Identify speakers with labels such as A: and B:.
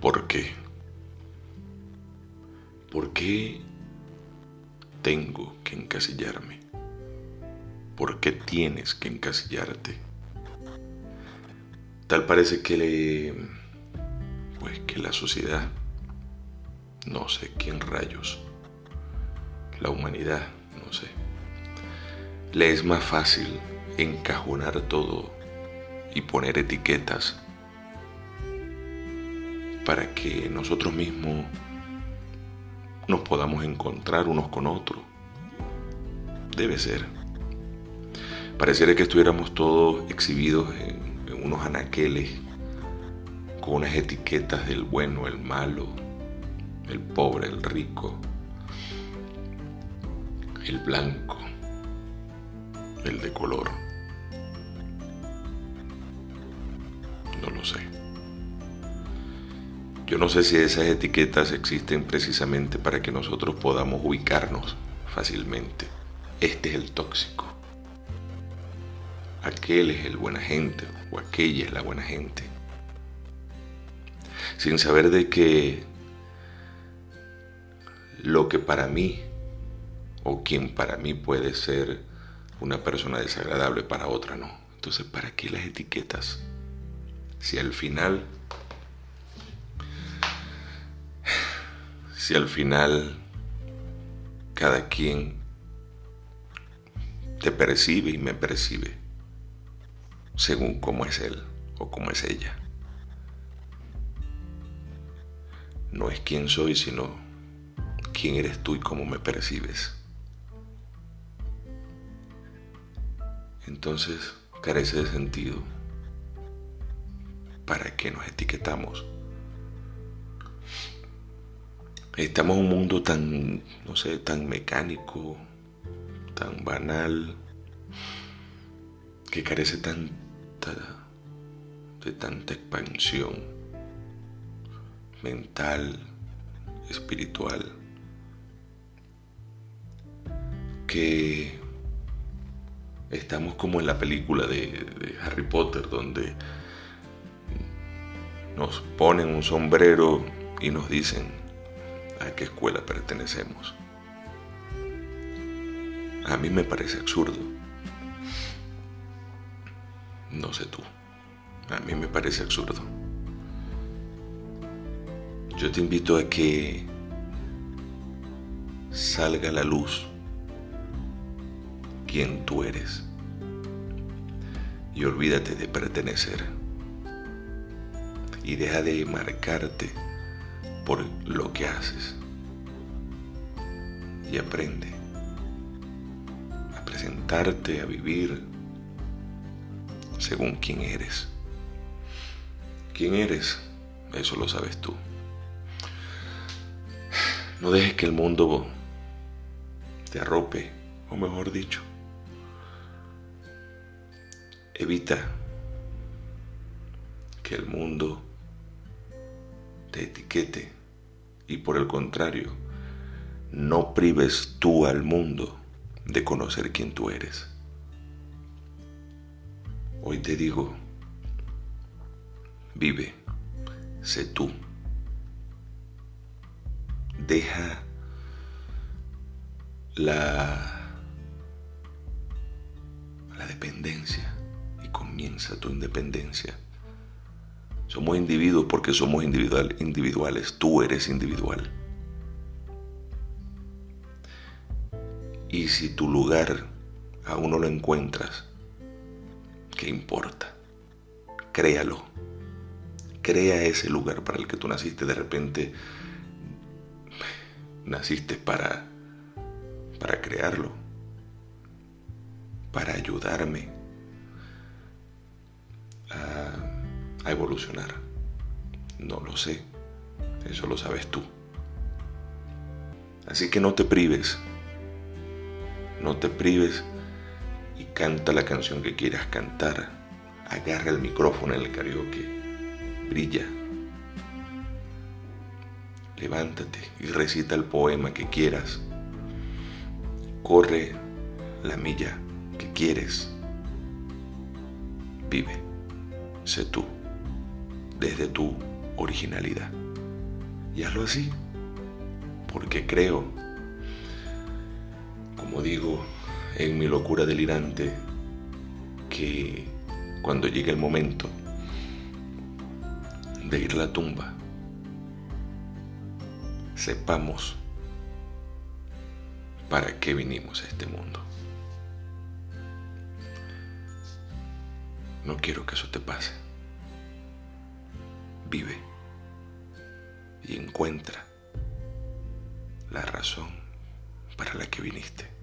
A: ¿Por qué? ¿Por qué tengo que encasillarme? ¿Por qué tienes que encasillarte? Tal parece que le... pues que la sociedad, no sé quién rayos, la humanidad, no sé, le es más fácil encajonar todo y poner etiquetas para que nosotros mismos nos podamos encontrar unos con otros. Debe ser. Pareciera que estuviéramos todos exhibidos en, unos anaqueles con unas etiquetas del bueno, el malo, el pobre, el rico, el blanco, el de color. No lo sé. Yo no sé si esas etiquetas existen precisamente para que nosotros podamos ubicarnos fácilmente. Este es el tóxico. Aquel es el buena gente o aquella es la buena gente. Sin saber de que lo que para mí o quien para mí puede ser una persona desagradable para otra no. Entonces, ¿para qué las etiquetas? Si al final, si al final cada quien te percibe y me percibe según cómo es él o cómo es ella. No es quién soy, sino quién eres tú y cómo me percibes. Entonces carece de sentido. ¿Para qué nos etiquetamos? Estamos en un mundo tan, no sé, tan mecánico, tan banal, que carece tanta, de tanta expansión mental, espiritual, que estamos como en la película de, Harry Potter, donde nos ponen un sombrero y nos dicen a qué escuela pertenecemos. A mí me parece absurdo. No sé tú. A mí me parece absurdo. Yo te invito a que salga a la luz quién tú eres. Y olvídate de pertenecer. Y deja de marcarte por lo que haces. Y aprende a presentarte, a vivir según quién eres. ¿Quién eres? Eso lo sabes tú. No dejes que el mundo te arrope, o mejor dicho, Evita que el mundo te etiquete y por el contrario, no prives tú al mundo de conocer quién tú eres. Hoy te digo, vive, sé tú. Deja la, la dependencia comienza tu independencia. Somos individuos porque somos individual, individuales. Tú eres individual. Y si tu lugar aún no lo encuentras, ¿qué importa? Créalo. Crea ese lugar para el que tú naciste. De repente naciste para, para crearlo, para ayudarme, a, evolucionar? No lo sé. Eso lo sabes tú. Así que no te prives. No te prives y canta la canción que quieras cantar. Agarra el micrófono en el karaoke. Brilla. Levántate y recita el poema que quieras. Corre la milla que quieres. Vive sé tú, desde tu originalidad. Y hazlo así, porque creo, como digo, en mi locura delirante, que cuando llegue el momento de ir a la tumba, sepamos para qué vinimos a este mundo. No quiero que eso te pase. Vive y encuentra la razón para la que viniste.